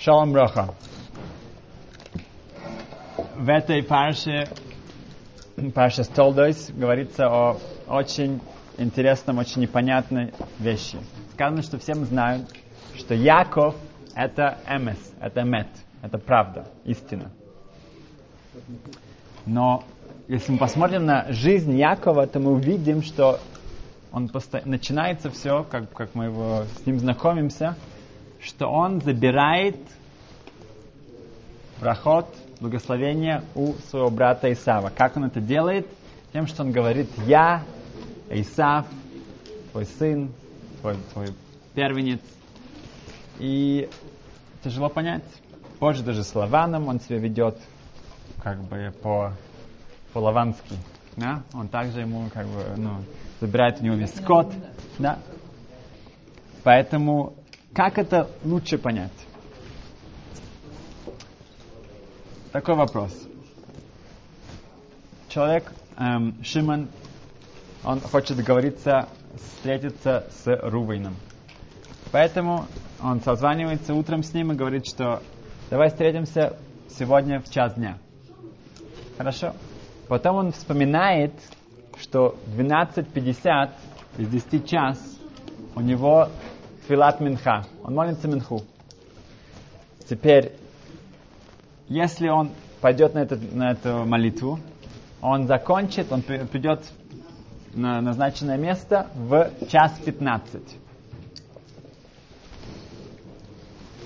Шалом Броха. В этой парше, парше Столдойс, говорится о очень интересном, очень непонятной вещи. Сказано, что всем знают, что Яков это эмес, это мет, это правда, истина. Но если мы посмотрим на жизнь Якова, то мы увидим, что он посто... начинается все, как, как мы его, с ним знакомимся, что он забирает проход, благословение у своего брата Исава. Как он это делает? Тем, что он говорит, я, Исав, твой сын, твой, твой первенец. И тяжело понять. Позже даже с Лаваном он себя ведет как бы по, по-лавански. Да? Он также ему как бы, ну, забирает у него весь скот. Да? Поэтому как это лучше понять? Такой вопрос. Человек, эм, Шимон, он хочет договориться, встретиться с Рувейном. Поэтому он созванивается утром с ним и говорит, что давай встретимся сегодня в час дня. Хорошо? Потом он вспоминает, что 12.50 из 10 час у него филат минха. Он молится минху. Теперь, если он пойдет на, этот, на эту молитву, он закончит, он придет на назначенное место в час 15.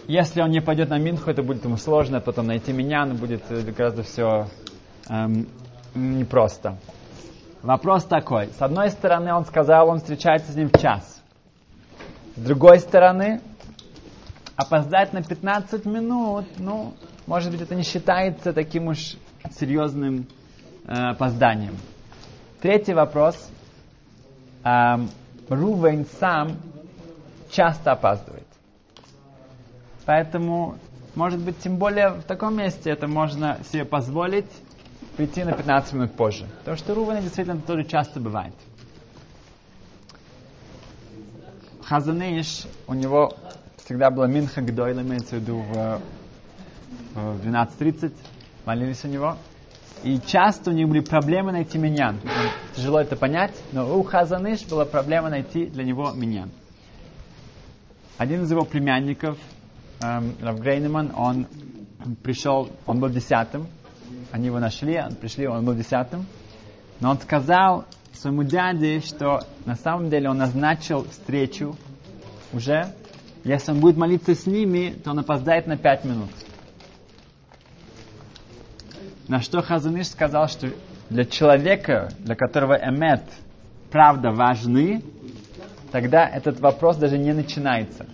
Если он не пойдет на Минху, это будет ему сложно, потом найти меня, но будет э, гораздо все эм, непросто. Вопрос такой. С одной стороны, он сказал, он встречается с ним в час. С другой стороны, опоздать на 15 минут, ну, может быть, это не считается таким уж серьезным э, опозданием. Третий вопрос. Эм, Рувейн сам часто опаздывает. Поэтому, может быть, тем более в таком месте это можно себе позволить прийти на 15 минут позже. Потому что Рувена действительно тоже часто бывает. Хазаныш, у него всегда была Минха Гдойла, имеется в виду в, в 12.30, молились у него. И часто у них были проблемы найти миньян. Тяжело это понять, но у Хазаныш была проблема найти для него миньян. Один из его племянников, эм, Рав Грейнеман, он пришел, он был десятым, они его нашли, пришли, он был десятым. Но он сказал своему дяде, что на самом деле он назначил встречу уже. Если он будет молиться с ними, то он опоздает на пять минут. На что Хазаныш сказал, что для человека, для которого эмет, правда важны, тогда этот вопрос даже не начинается.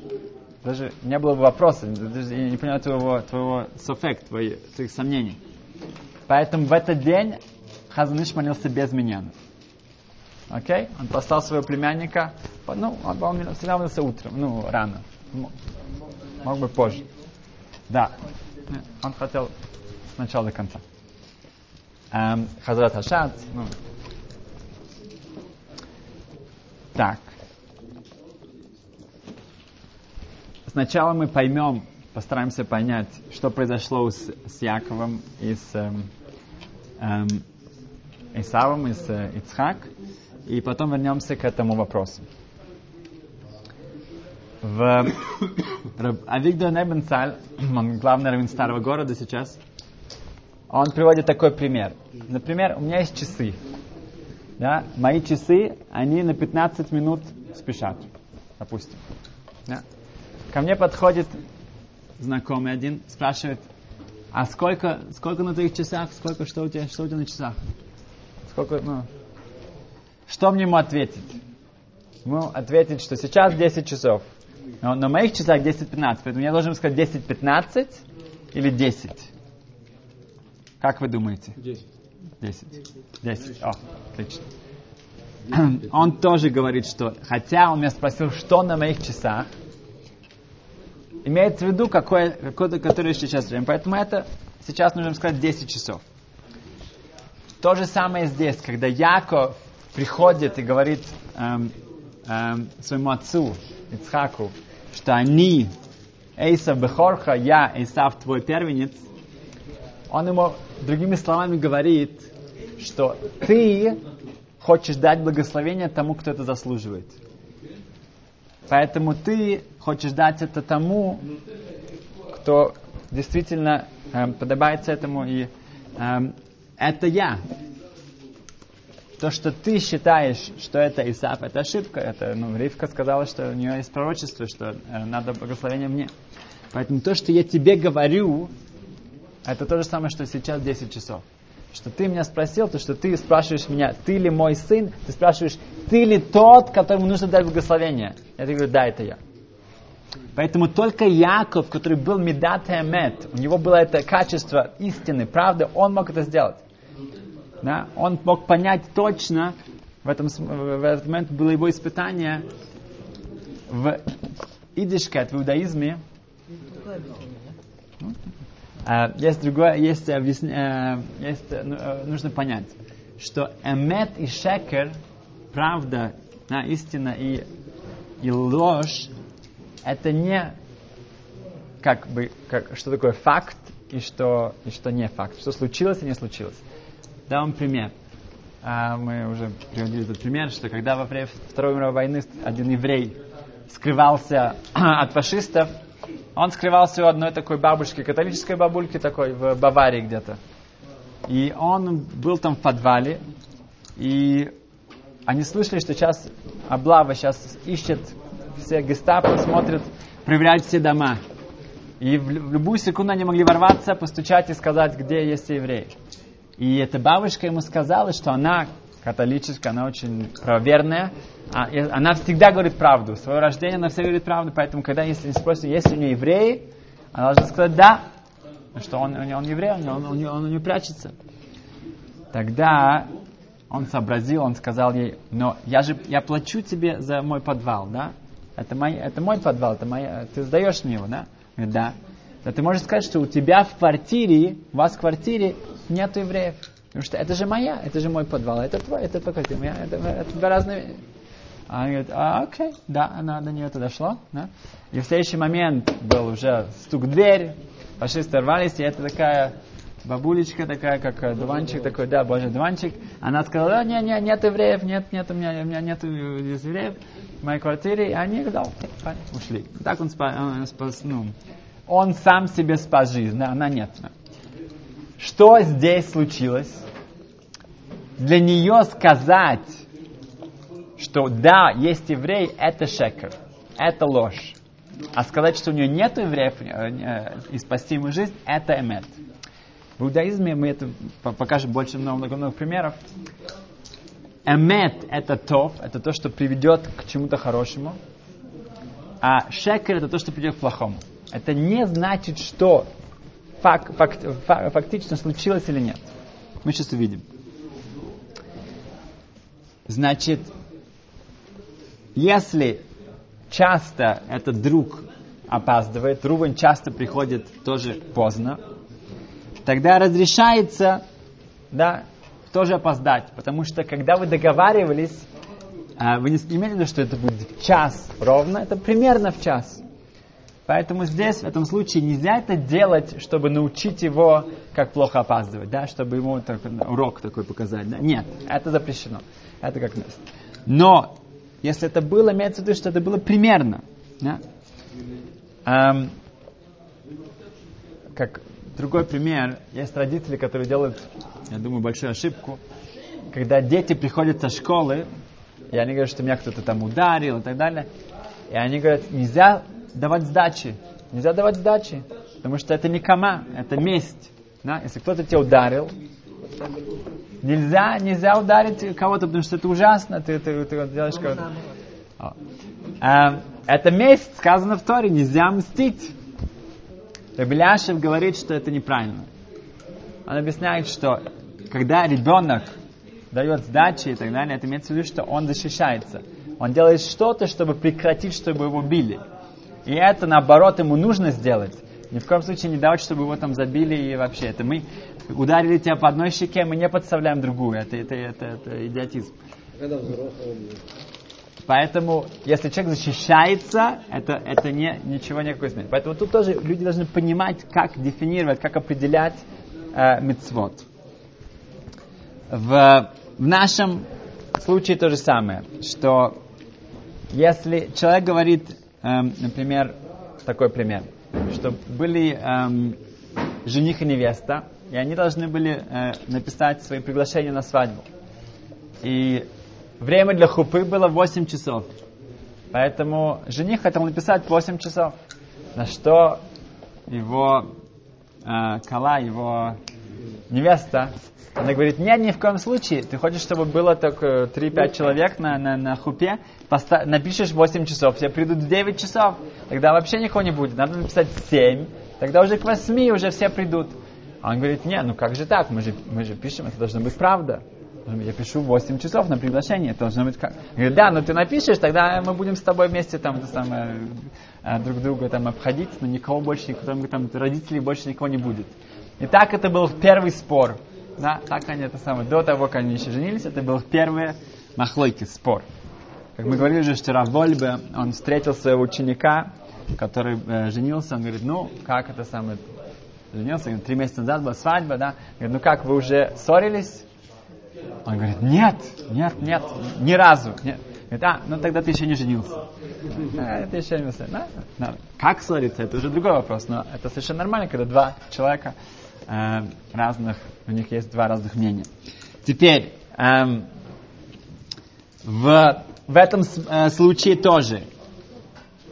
Даже не было бы вопроса, даже я не понимаю твоего, твоего софек, твоих, твоих сомнений. Поэтому в этот день Хазаныш молился без меня. Окей? Он послал своего племянника, ну, он, он всегда молился утром, ну, рано. Мог бы позже. Да. Он хотел с начала до конца. Эм, Хазрат Хашат, ну. Так. Сначала мы поймем, постараемся понять, что произошло с, с Яковом и с эм, эм, Исавом из э, Ицхак, и потом вернемся к этому вопросу. В Авигдор Небенцаль, он главный раввин старого города сейчас, он приводит такой пример. Например, у меня есть часы. Да? Мои часы, они на 15 минут спешат, допустим. Да? Ко мне подходит знакомый один, спрашивает, а сколько, сколько на твоих часах, сколько, что у тебя, что у тебя на часах? Сколько, ну, что мне ему ответить? Ему ответить, что сейчас 10 часов. Но на моих часах 10-15, поэтому я должен сказать 10-15 или 10. Как вы думаете? 10. 10. 10. О, отлично. Он тоже говорит, что хотя он меня спросил, что на моих часах, имеется в виду какое, какое-то, которое сейчас время. Поэтому это сейчас нужно сказать 10 часов. То же самое здесь, когда Яков приходит и говорит эм, эм, своему отцу, Ицхаку, что они Эйса Бехорха, я, Эйсав, твой первенец, он ему другими словами говорит, что ты хочешь дать благословение тому, кто это заслуживает. Поэтому ты хочешь дать это тому, кто действительно э, подобается этому, и э, это я. То, что ты считаешь, что это Исаф, это ошибка. Это, ну, Ривка сказала, что у нее есть пророчество, что э, надо благословение мне. Поэтому то, что я тебе говорю, это то же самое, что сейчас 10 часов. Что ты меня спросил, то, что ты спрашиваешь меня, ты ли мой сын, ты спрашиваешь, ты ли тот, которому нужно дать благословение. Я тебе говорю, да, это я. Поэтому только Яков, который был Медат Эмет, у него было это качество истины, правды, он мог это сделать. Да? Он мог понять точно, в, этом, в этот момент было его испытание в идишкет, в иудаизме. Uh, есть другое, есть, uh, есть uh, нужно понять, что эмет и шекер, правда, да, истина и, и ложь, это не как бы, как, что такое факт и что, и что не факт, что случилось и не случилось. Дам пример. А, мы уже приводили этот пример, что когда во время Второй мировой войны один еврей скрывался от фашистов, он скрывался у одной такой бабушки, католической бабульки такой, в Баварии где-то. И он был там в подвале, и они слышали, что сейчас облава сейчас ищет все гестапо, смотрят, проверяют все дома. И в, любую секунду они могли ворваться, постучать и сказать, где есть евреи. И эта бабушка ему сказала, что она католическая, она очень правоверная, а, она всегда говорит правду. Свое рождение она всегда говорит правду, поэтому, когда если не спросят, есть у нее евреи, она должна сказать да, что он, он, еврей, он, он, он, он у нее прячется. Тогда он сообразил, он сказал ей, но я же, я плачу тебе за мой подвал, да? Это мой, это мой подвал, это моя, ты сдаешь мне его, да? Говорит, да. Но ты можешь сказать, что у тебя в квартире, у вас в квартире нет евреев. Потому что это же моя, это же мой подвал, это твой, это твой квартира, это, это два разные... А он говорит, а, окей, да, она до нее это дошло. Да? И в следующий момент был уже стук в дверь, фашисты рвались, и это такая бабулечка такая, как дуванчик такой, да, божий дуванчик. Она сказала, да, нет, нет, нет евреев, нет, нет, у меня, у меня нет евреев в моей квартире. И они, да, ушли. Так он спас, он, спас, ну, он сам себе спас жизнь, да, она нет. Что здесь случилось? Для нее сказать, что да, есть еврей, это шекер, это ложь. А сказать, что у нее нет евреев э, и спасти ему жизнь, это эмет. В иудаизме мы это покажем больше много-много примеров. אמת – это טוב, это то, что приведет к чему-то хорошему. А שקר – это то, что приведет к плохому. Это не значит, что фак, фак, фак, фактично случилось или нет. Мы сейчас увидим. Значит, если часто этот друг опаздывает, Рувен часто приходит тоже поздно, тогда разрешается, да, тоже опоздать. Потому что когда вы договаривались, а, вы не имели в виду, что это будет в час ровно, это примерно в час. Поэтому здесь, в этом случае, нельзя это делать, чтобы научить его, как плохо опаздывать, да, чтобы ему так, урок такой показать. Да? Нет, это запрещено. Это как место. Но, если это было, имеется в виду, что это было примерно. Да? Эм, как другой пример, есть родители, которые делают, я думаю, большую ошибку, когда дети приходят со школы, и они говорят, что меня кто-то там ударил и так далее, и они говорят, нельзя давать сдачи. Нельзя давать сдачи, потому что это не кама, это месть. Да? Если кто-то тебя ударил, нельзя, нельзя ударить кого-то, потому что это ужасно, ты, ты, ты делаешь кого-то. А, это месть, сказано в Торе, нельзя мстить. Рабеляшев говорит, что это неправильно. Он объясняет, что когда ребенок дает сдачи и так далее, это имеется в виду, что он защищается. Он делает что-то, чтобы прекратить, чтобы его били. И это, наоборот, ему нужно сделать. Ни в коем случае не давать, чтобы его там забили и вообще. Это мы ударили тебя по одной щеке, мы не подставляем другую. Это, это, это, это идиотизм. Поэтому, если человек защищается, это, это не, ничего никакой изменит. Поэтому тут тоже люди должны понимать, как дефинировать, как определять э, мицвод. В, в нашем случае то же самое, что если человек говорит, например, такой пример, что были эм, жених и невеста, и они должны были э, написать свои приглашения на свадьбу. И время для хупы было 8 часов. Поэтому жених хотел написать 8 часов. На что его э, кала, его невеста, она говорит, нет, ни в коем случае. Ты хочешь, чтобы было только 3-5 человек на, на, на хупе, поста- напишешь 8 часов, все придут в 9 часов. Тогда вообще никого не будет. Надо написать 7, тогда уже к 8 уже все придут. А он говорит, нет, ну как же так? Мы же, мы же пишем, это должна быть правда. Я пишу 8 часов на приглашение, это должно быть как. Говорит, да, но ты напишешь, тогда мы будем с тобой вместе там, это самое, э, друг друга там обходить, но никого больше, никто, там, родителей больше никого не будет. И так это был первый спор. Да, так они это самое, до того, как они еще женились, это был первый махлойки, спор. Как мы говорили же, что Равольбе, он встретил своего ученика, который э, женился, он говорит, ну, как это самое, женился, три месяца назад была свадьба, да, говорит, ну как, вы уже ссорились? Он говорит, нет, нет, нет, ни разу. Нет. Говорит, а, ну тогда ты еще не женился. А, ты еще не женился. Да. Как ссориться, это уже другой вопрос, но это совершенно нормально, когда два человека э, разных, у них есть два разных мнения. Теперь, эм, в, в этом э, случае тоже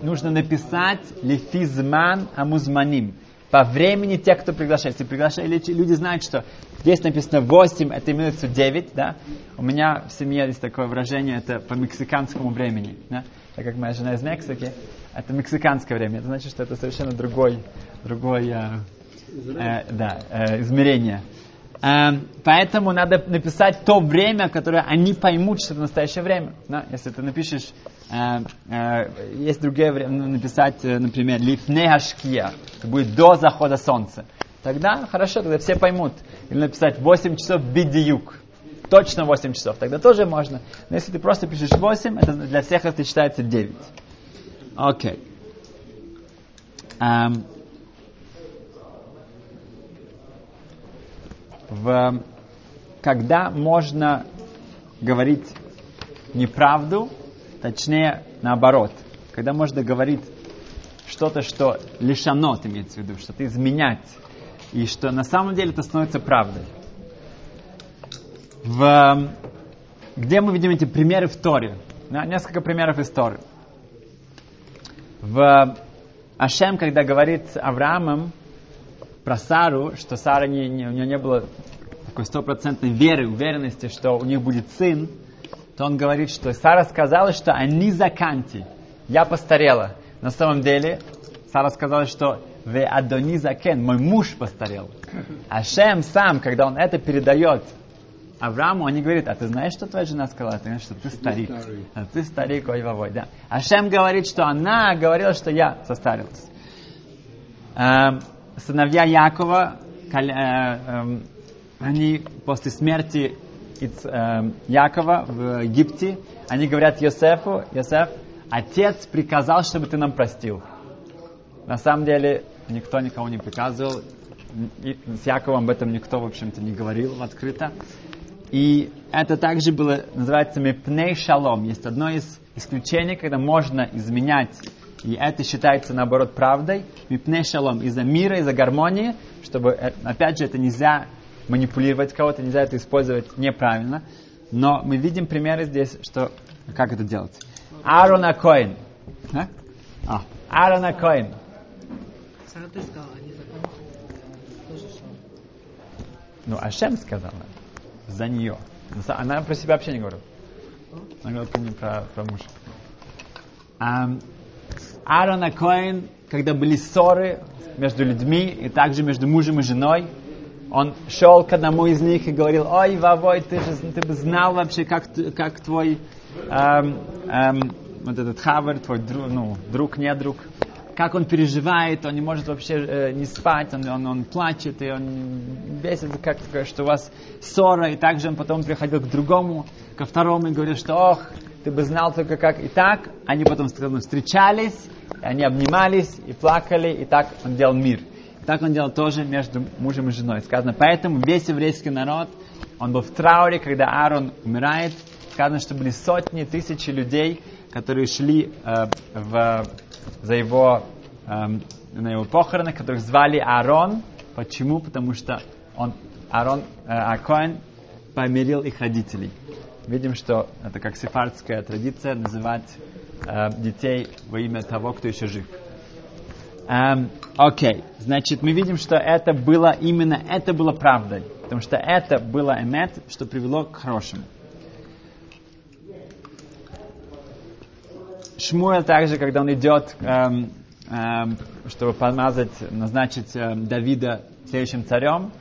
нужно написать лифизман амузманим по времени тех, кто приглашает. Приглашают, люди знают, что здесь написано 8, это имеется 9, да. У меня в семье есть такое выражение, это по мексиканскому времени, да. Так как моя жена из Мексики, это мексиканское время. Это значит, что это совершенно другой, другой э, да, э, измерение. Э, поэтому надо написать то время, которое они поймут, что это настоящее время. Да? Если ты напишешь, э, э, есть другое время, ну, написать, э, например, лифне ашкия, это будет до захода солнца. Тогда хорошо, тогда все поймут. Или написать 8 часов бидиюк. Точно 8 часов. Тогда тоже можно. Но если ты просто пишешь 8, это для всех это считается 9. Окей. Okay. Um, в, когда можно говорить неправду, точнее наоборот, когда можно говорить что-то, что лишано, имеется в виду, что-то изменять, и что на самом деле это становится правдой. В, где мы видим эти примеры в Торе? Да, несколько примеров из Торы. В Ашем, когда говорит с Авраамом, про Сару, что Сара не, не, у нее не было такой стопроцентной веры, уверенности, что у них будет сын, то он говорит, что Сара сказала, что они заканти, я постарела. На самом деле, Сара сказала, что ве адони закен, мой муж постарел. А Шем сам, когда он это передает Аврааму, они говорят, а ты знаешь, что твоя жена сказала? Ты знаешь, что ты старик. А ты старик, ой, вовой, да. А Шем говорит, что она говорила, что я состарилась. Сыновья Якова, э, эм, они после смерти эм, Якова в Египте, они говорят Йосефу, Йосеф, отец приказал, чтобы ты нам простил. На самом деле, никто никого не приказывал, и с Яковом об этом никто, в общем-то, не говорил открыто. И это также было, называется мепней шалом. Есть одно из исключений, когда можно изменять и это считается, наоборот, правдой. Мипней шалом. Из-за мира, из-за гармонии, чтобы, э, опять же, это нельзя манипулировать кого-то, нельзя это использовать неправильно. Но мы видим примеры здесь, что, как это делать. Аарона Коин. А? А, Коин. Ну, Ашем сказала за нее. Она про себя вообще не говорила. Она говорила про, про мужа. Аарон Коэн, когда были ссоры между людьми и также между мужем и женой, он шел к одному из них и говорил, ой, Вавой, ты же ты бы знал вообще, как, как твой эм, эм, вот этот хавер, твой друг, ну, друг, не друг, как он переживает, он не может вообще э, не спать, он, он, он плачет, и он бесится, как что у вас ссора, и также он потом приходил к другому, ко второму и говорил, что ох, ты бы знал только как и так. Они потом встречались, они обнимались и плакали, и так он делал мир. И так он делал тоже между мужем и женой. Сказано, поэтому весь еврейский народ, он был в трауре, когда Аарон умирает. Сказано, что были сотни, тысячи людей, которые шли э, в, за его, э, на его похороны, которых звали Аарон. Почему? Потому что он, Аарон, э, Акоин помирил их родителей. Видим, что это как сефардская традиция называть э, детей во имя того, кто еще жив. Эм, окей, значит, мы видим, что это было именно, это было правдой, потому что это было эмет, что привело к хорошему. Шмуэль также, когда он идет, эм, эм, чтобы помазать, назначить эм, Давида следующим царем,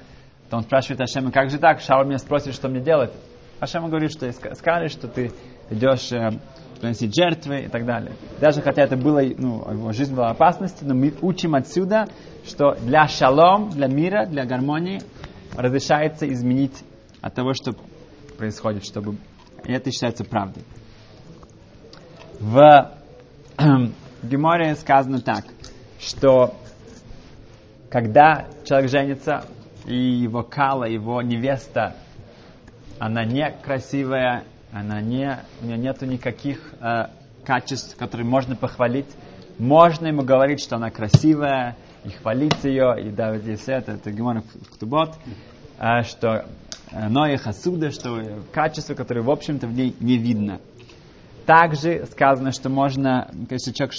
то он спрашивает Ашема, как же так? Шауль меня спросит, что мне делать. Ашема говорит, что скажешь, что ты идешь э, приносить жертвы и так далее. Даже хотя это было, ну, его жизнь была в опасности, но мы учим отсюда, что для шалом, для мира, для гармонии разрешается изменить от того, что происходит, чтобы... И это считается правдой. В Геморе сказано так, что когда человек женится, и его кала, его невеста, она не красивая, она не, у нее нету никаких э, качеств, которые можно похвалить. Можно ему говорить, что она красивая, и хвалить ее, и давать ей все это, это Гемор Ктубот, э, что э, Ноя Хасуда, что качество, которое, в общем-то, в ней не видно. Также сказано, что можно, если человек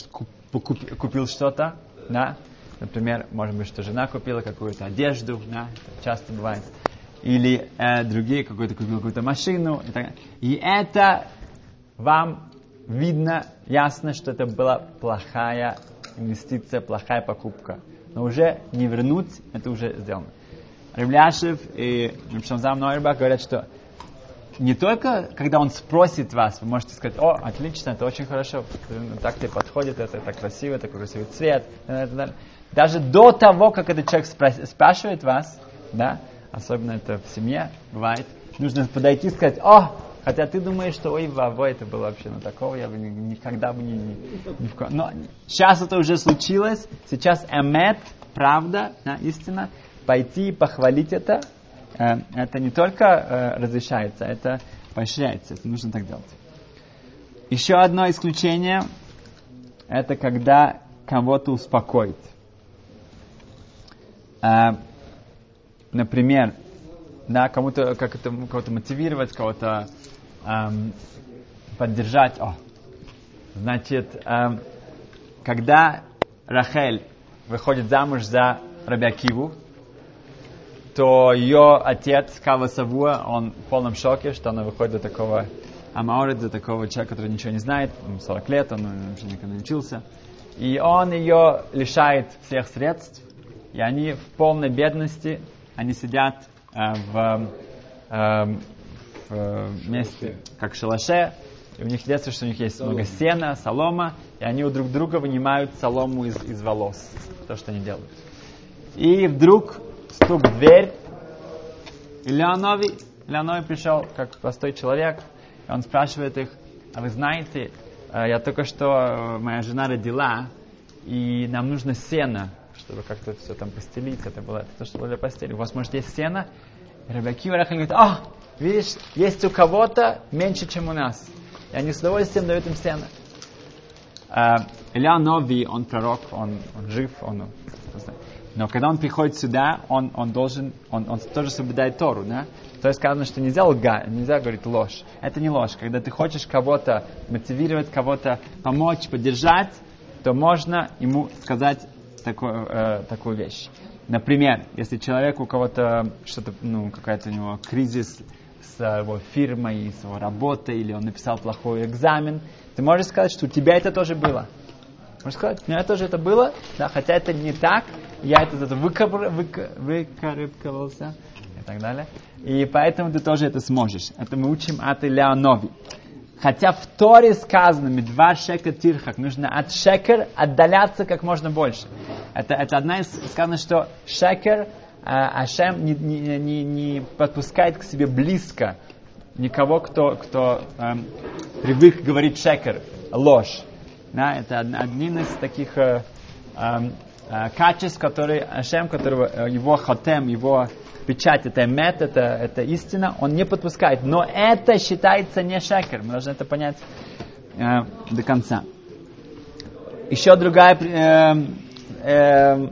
купил что-то, да, например, может быть, что жена купила какую-то одежду, да, это часто бывает, или э, другие, какой-то купил какую-то машину, и, так и это вам видно, ясно, что это была плохая инвестиция, плохая покупка. Но уже не вернуть, это уже сделано. Ремляшев и Шамзам Нойрбах говорят, что не только, когда он спросит вас, вы можете сказать, о, отлично, это очень хорошо, так тебе подходит, это так красиво, такой красивый цвет, даже до того, как этот человек спрашивает вас, да, особенно это в семье бывает, нужно подойти и сказать, о, хотя ты думаешь, что ой, ваво, это было вообще, ну такого я бы никогда бы не, не, не в... Но сейчас это уже случилось, сейчас эмет, правда, да, истина, пойти и похвалить это, э, это не только э, разрешается, это поощряется, это нужно так делать. Еще одно исключение, это когда кого-то успокоить. Э, например, да, кому-то как это кого-то мотивировать, кого-то эм, поддержать. О, значит, эм, когда Рахель выходит замуж за Рабиакиву, то ее отец Кава Савуа, он в полном шоке, что она выходит до такого Амаорит, до такого человека, который ничего не знает, 40 лет, он вообще никогда не учился. И он ее лишает всех средств, и они в полной бедности, они сидят э, в, э, в месте, как шалаше, и у них детство, что у них есть много сена, солома, и они у друг друга вынимают солому из, из волос, то, что они делают. И вдруг стук в дверь, и Леонови, Леонови пришел как простой человек, и он спрашивает их, а вы знаете, э, я только что, э, моя жена родила, и нам нужно сено, чтобы как-то все там постелить, это было это то, что было для постели. У вас, может, есть сено? И Рабаки Варахаль говорит, а, видишь, есть у кого-то меньше, чем у нас. И они с удовольствием дают им сено. Uh, Илья Нови, он пророк, он, он жив, он, но когда он приходит сюда, он, он должен, он, он тоже соблюдает Тору, да? То есть сказано, что нельзя лгать, нельзя говорить ложь. Это не ложь. Когда ты хочешь кого-то мотивировать, кого-то помочь, поддержать, то можно ему сказать такую, э, такую вещь. Например, если человек у кого-то что-то, ну, какая-то у него кризис с его фирмой, с его работой, или он написал плохой экзамен, ты можешь сказать, что у тебя это тоже было. Можешь сказать, у меня тоже это было, да, хотя это не так, я это, это выкор, вык, выкарабкался и так далее. И поэтому ты тоже это сможешь. Это мы учим от Ильянови. Хотя в Торе сказано, медвар шекер тирхак, нужно от шекер отдаляться как можно больше. Это, это одна из, сказано, что шекер, а, Ашем не, не, не, не подпускает к себе близко никого, кто, кто эм, привык говорить шекер, ложь. Да, это один из таких э, э, э, качеств, который Ашем, которого э, его хотем, его печать, это мет, это, это истина, он не подпускает. Но это считается не шекер. Мы должны это понять э, до конца. Еще другая э, э,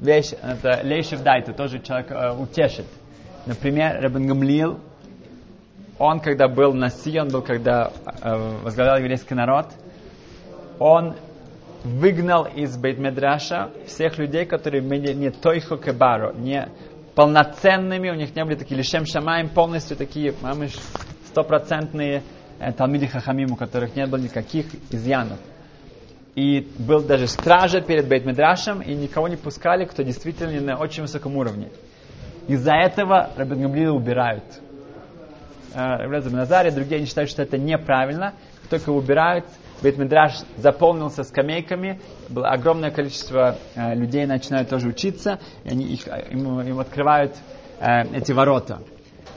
вещь, это лейшев дайта, тоже человек э, утешит. Например, Рабин Гамлил, он, когда был на Си, он был, когда э, возглавлял еврейский народ, он выгнал из Бейтмедраша всех людей, которые были не тойхо кебаро, не полноценными, у них не были такие лишем шамаем, полностью такие, мамыш, стопроцентные э, талмиди хахамим, у которых не было никаких изъянов. И был даже стража перед Бейтмедрашем, и никого не пускали, кто действительно на очень высоком уровне. Из-за этого Рабин Гамлила убирают. Рабин Назаре, другие они считают, что это неправильно. Только убирают, Бейтмедраш заполнился скамейками, было огромное количество э, людей начинают тоже учиться, и они их, им, им открывают э, эти ворота.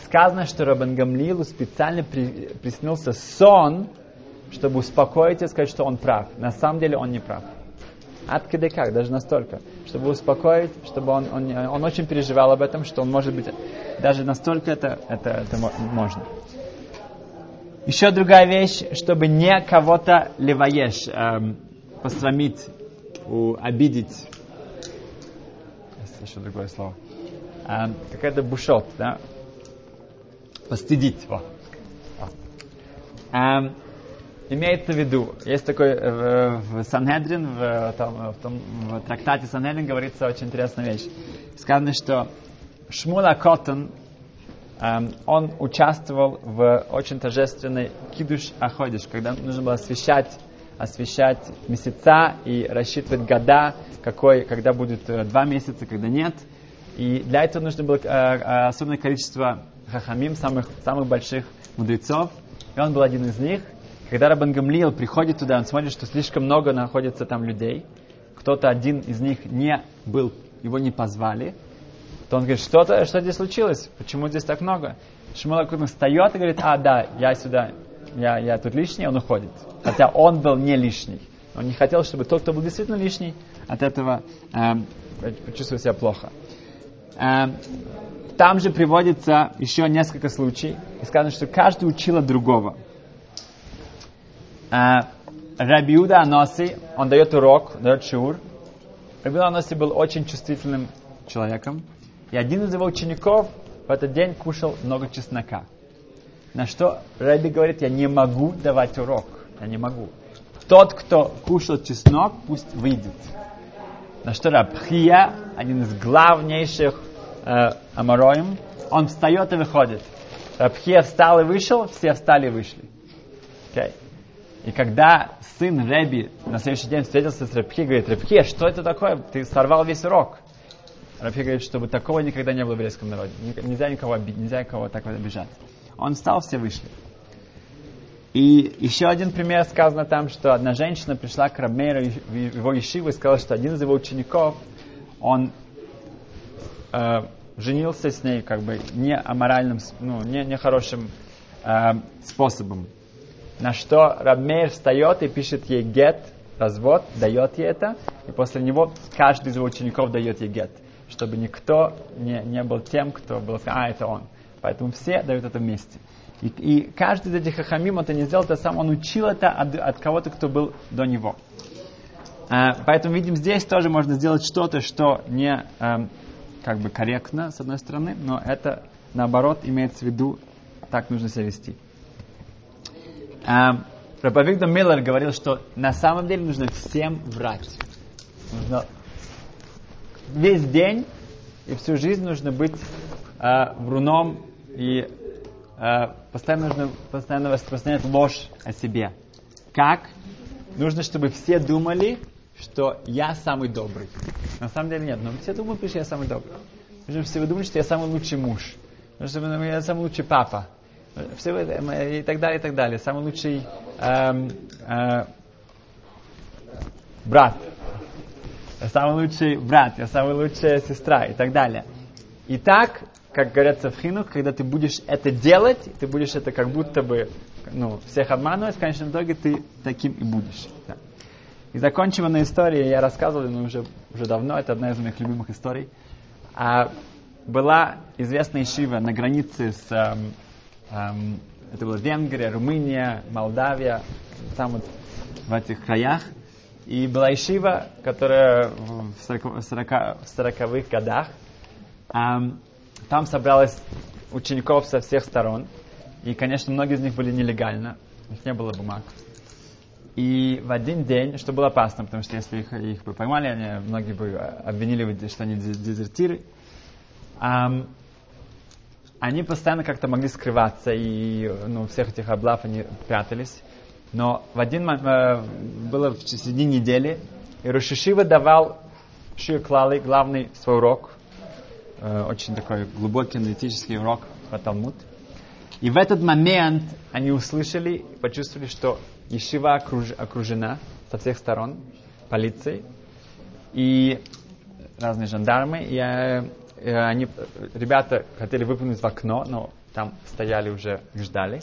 Сказано, что Рабан Гамлилу специально при, приснился сон, чтобы успокоить и сказать, что он прав. На самом деле он не прав. Откуда как, даже настолько. Чтобы успокоить, чтобы он, он, он очень переживал об этом, что он может быть, даже настолько это, это, это можно. Еще другая вещь, чтобы не кого-то леваешь, эм, посрамить, у, обидеть. Еще другое слово. Эм, какая-то бушот, да? Постыдить. Во. Эм, имеется в виду, есть такой э, в Санхедрин, в, там, в, том, в трактате Санхедрин говорится очень интересная вещь. Сказано, что Шмула Коттон, эм, он участвовал в очень торжественной кидуш Аходиш, когда нужно было освещать, освещать месяца и рассчитывать года, какой, когда будет э, два месяца, когда нет. И для этого нужно было э, э, особенное количество хахамим, самых, самых больших мудрецов. И он был один из них – когда Рабан Гамлиил приходит туда, он смотрит, что слишком много находится там людей, кто-то один из них не был, его не позвали, то он говорит, что-то, что здесь случилось, почему здесь так много? Шмула Кутман встает и говорит, а, да, я сюда, я, я тут лишний, он уходит. Хотя он был не лишний. Он не хотел, чтобы тот, кто был действительно лишний, от этого э, почувствовал себя плохо. Э, там же приводится еще несколько случаев, и сказано, что каждый учил другого. А, Рабиуда Аноси, он дает урок, дает шур. Рабиуда Аноси был очень чувствительным человеком. И один из его учеников в этот день кушал много чеснока. На что Раби говорит, я не могу давать урок. Я не могу. Тот, кто кушал чеснок, пусть выйдет. На что Рабхия, один из главнейших э, амароим, он встает и выходит. Рабхия встал и вышел, все встали и вышли. Okay. И когда сын Рэби на следующий день встретился с Рабхи, говорит, Рабхи, что это такое? Ты сорвал весь урок. Рабхи говорит, чтобы такого никогда не было в еврейском народе. Нельзя никого обидеть, нельзя никого так обижать. Он встал, все вышли. И еще один пример сказано там, что одна женщина пришла к Рабмейру в его ешиву и сказала, что один из его учеников, он э, женился с ней как бы не аморальным, ну, не, не хорошим э, способом. На что Рабмейр встает и пишет ей гет, развод, дает ей это, и после него каждый из его учеников дает ей гет, чтобы никто не, не был тем, кто был, а, это он. Поэтому все дают это вместе. И, и каждый из этих хахамим это не сделал, это сам он учил это от, от кого-то, кто был до него. А, поэтому видим, здесь тоже можно сделать что-то, что не а, как бы корректно, с одной стороны, но это наоборот имеется в виду, так нужно себя вести. Um, Рабавигда Миллер говорил, что на самом деле нужно всем врать. Нужно весь день и всю жизнь нужно быть э, вруном и э, постоянно нужно постоянно распространять ложь о себе. Как? Нужно, чтобы все думали, что я самый добрый. На самом деле нет, но все думают, что я самый добрый. Нужно, чтобы все думали, что я самый лучший муж. Нужно, чтобы я самый лучший папа все, и так далее, и так далее. Самый лучший эм, э, брат, самый лучший брат, я самая лучшая сестра и так далее. И так как говорится в хинух, когда ты будешь это делать, ты будешь это как будто бы ну, всех обманывать, в конечном итоге ты таким и будешь. Да. И закончим на истории, я рассказывал, но уже, уже давно, это одна из моих любимых историй. А, была известная Ишива на границе с, эм, это была Венгрия, Румыния, Молдавия, там вот в этих краях. И была Ишива, которая в 40-х годах, эм, там собралось учеников со всех сторон. И, конечно, многие из них были нелегально, у них не было бумаг. И в один день, что было опасно, потому что если их, их бы поймали, они, многие бы обвинили, что они дезертиры. Um, они постоянно как-то могли скрываться, и ну, всех этих облав они прятались. Но в один момент, э, было в середине недели, и Рушишива давал Шир Клалы главный свой урок, э, очень такой глубокий аналитический урок по Талмуд. И в этот момент они услышали, почувствовали, что Ешива окруж, окружена со всех сторон полицией и разные жандармы. И, э, и они, ребята хотели выпрыгнуть в окно, но там стояли уже ждали.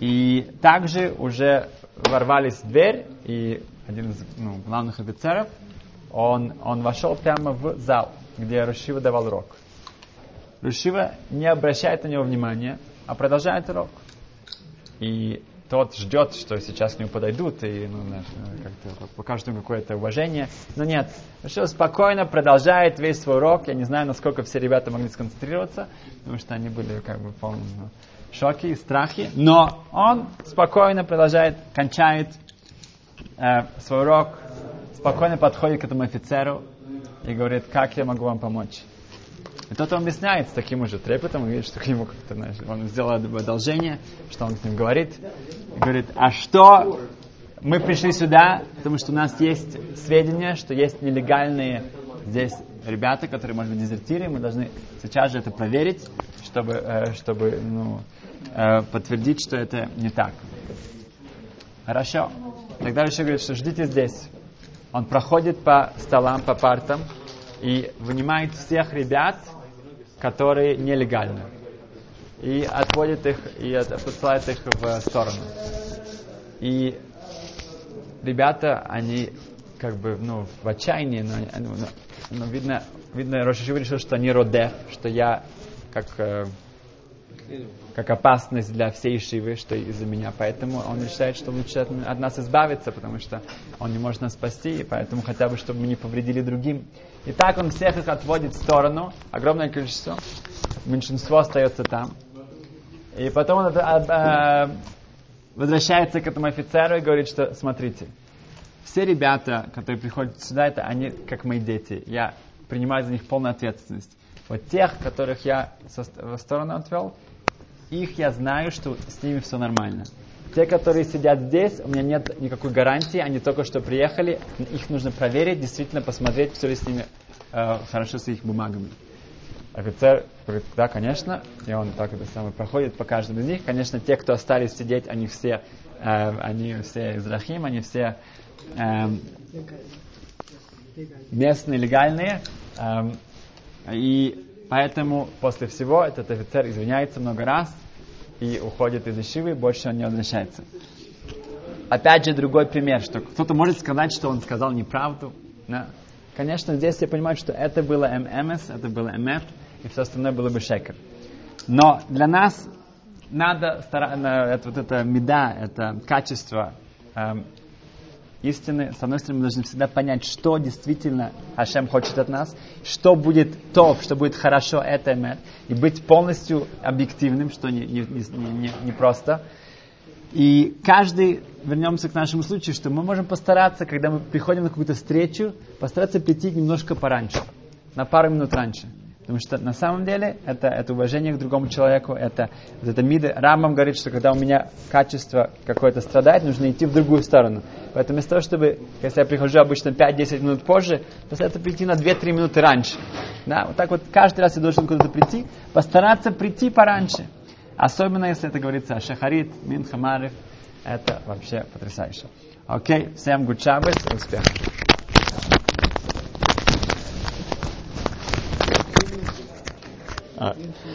И также уже ворвались в дверь, и один из ну, главных офицеров, он, он вошел прямо в зал, где Рушива давал урок. Рушива не обращает на него внимания, а продолжает урок. И тот ждет, что сейчас к нему подойдут и ну, как-то покажут ему какое-то уважение. Но нет, Рушива спокойно продолжает весь свой урок. Я не знаю, насколько все ребята могли сконцентрироваться, потому что они были как бы в полном ну, шоке и страхе. Но он спокойно продолжает, кончает э, свой урок, спокойно подходит к этому офицеру и говорит, как я могу вам помочь. И тот объясняет с таким уже трепетом, и видит, что к нему как-то, знаешь, он сделал одолжение, что он с ним говорит. И говорит, а что мы пришли сюда, потому что у нас есть сведения, что есть нелегальные здесь ребята, которые, может быть, дезертиры, мы должны сейчас же это проверить, чтобы, э, чтобы ну, э, подтвердить, что это не так. Хорошо. Тогда еще говорит, что ждите здесь. Он проходит по столам, по партам и вынимает всех ребят, которые нелегальны. И отводит их, и посылает их в сторону. И ребята, они как бы, ну, в отчаянии, но, но, но видно, видно, Рошишив решил, что они роде, что я как, э, как опасность для всей Шивы, что из-за меня. Поэтому он решает, что лучше от, от нас избавиться, потому что он не может нас спасти, и поэтому хотя бы, чтобы мы не повредили другим. И так он всех их отводит в сторону, огромное количество, меньшинство остается там. И потом он э, возвращается к этому офицеру и говорит, что смотрите, все ребята, которые приходят сюда, это они как мои дети. Я принимаю за них полную ответственность. Вот тех, которых я со, в сторону отвел, их я знаю, что с ними все нормально. Те, которые сидят здесь, у меня нет никакой гарантии, они только что приехали, их нужно проверить, действительно посмотреть, все ли с ними э, хорошо с их бумагами. Офицер говорит, да, конечно, и он так это самое проходит по каждому из них. Конечно, те, кто остались сидеть, они все, э, они все израхим, они все э, местные, легальные. Э, и поэтому после всего этот офицер извиняется много раз и уходит из Ишивы, больше он не возвращается. Опять же, другой пример, что кто-то может сказать, что он сказал неправду. Да? Конечно, здесь я понимаю, что это было ММС, это было МФ, и все остальное было бы шекер. Но для нас надо стараться, это, вот это меда, это качество эм, истины, с одной стороны, мы должны всегда понять, что действительно Хашем хочет от нас, что будет то, что будет хорошо, это эмет, и быть полностью объективным, что не, не, не, не просто. И каждый, вернемся к нашему случаю, что мы можем постараться, когда мы приходим на какую-то встречу, постараться прийти немножко пораньше, на пару минут раньше. Потому что на самом деле это, это уважение к другому человеку, это, это миды. Рамбам говорит, что когда у меня качество какое-то страдает, нужно идти в другую сторону. Поэтому вместо того, чтобы, если я прихожу обычно 5-10 минут позже, постараться прийти на 2-3 минуты раньше. Да, вот так вот каждый раз я должен куда-то прийти, постараться прийти пораньше. Особенно, если это говорится о Шахарит, Минхамарев, это вообще потрясающе. Окей, всем good и успехов. А,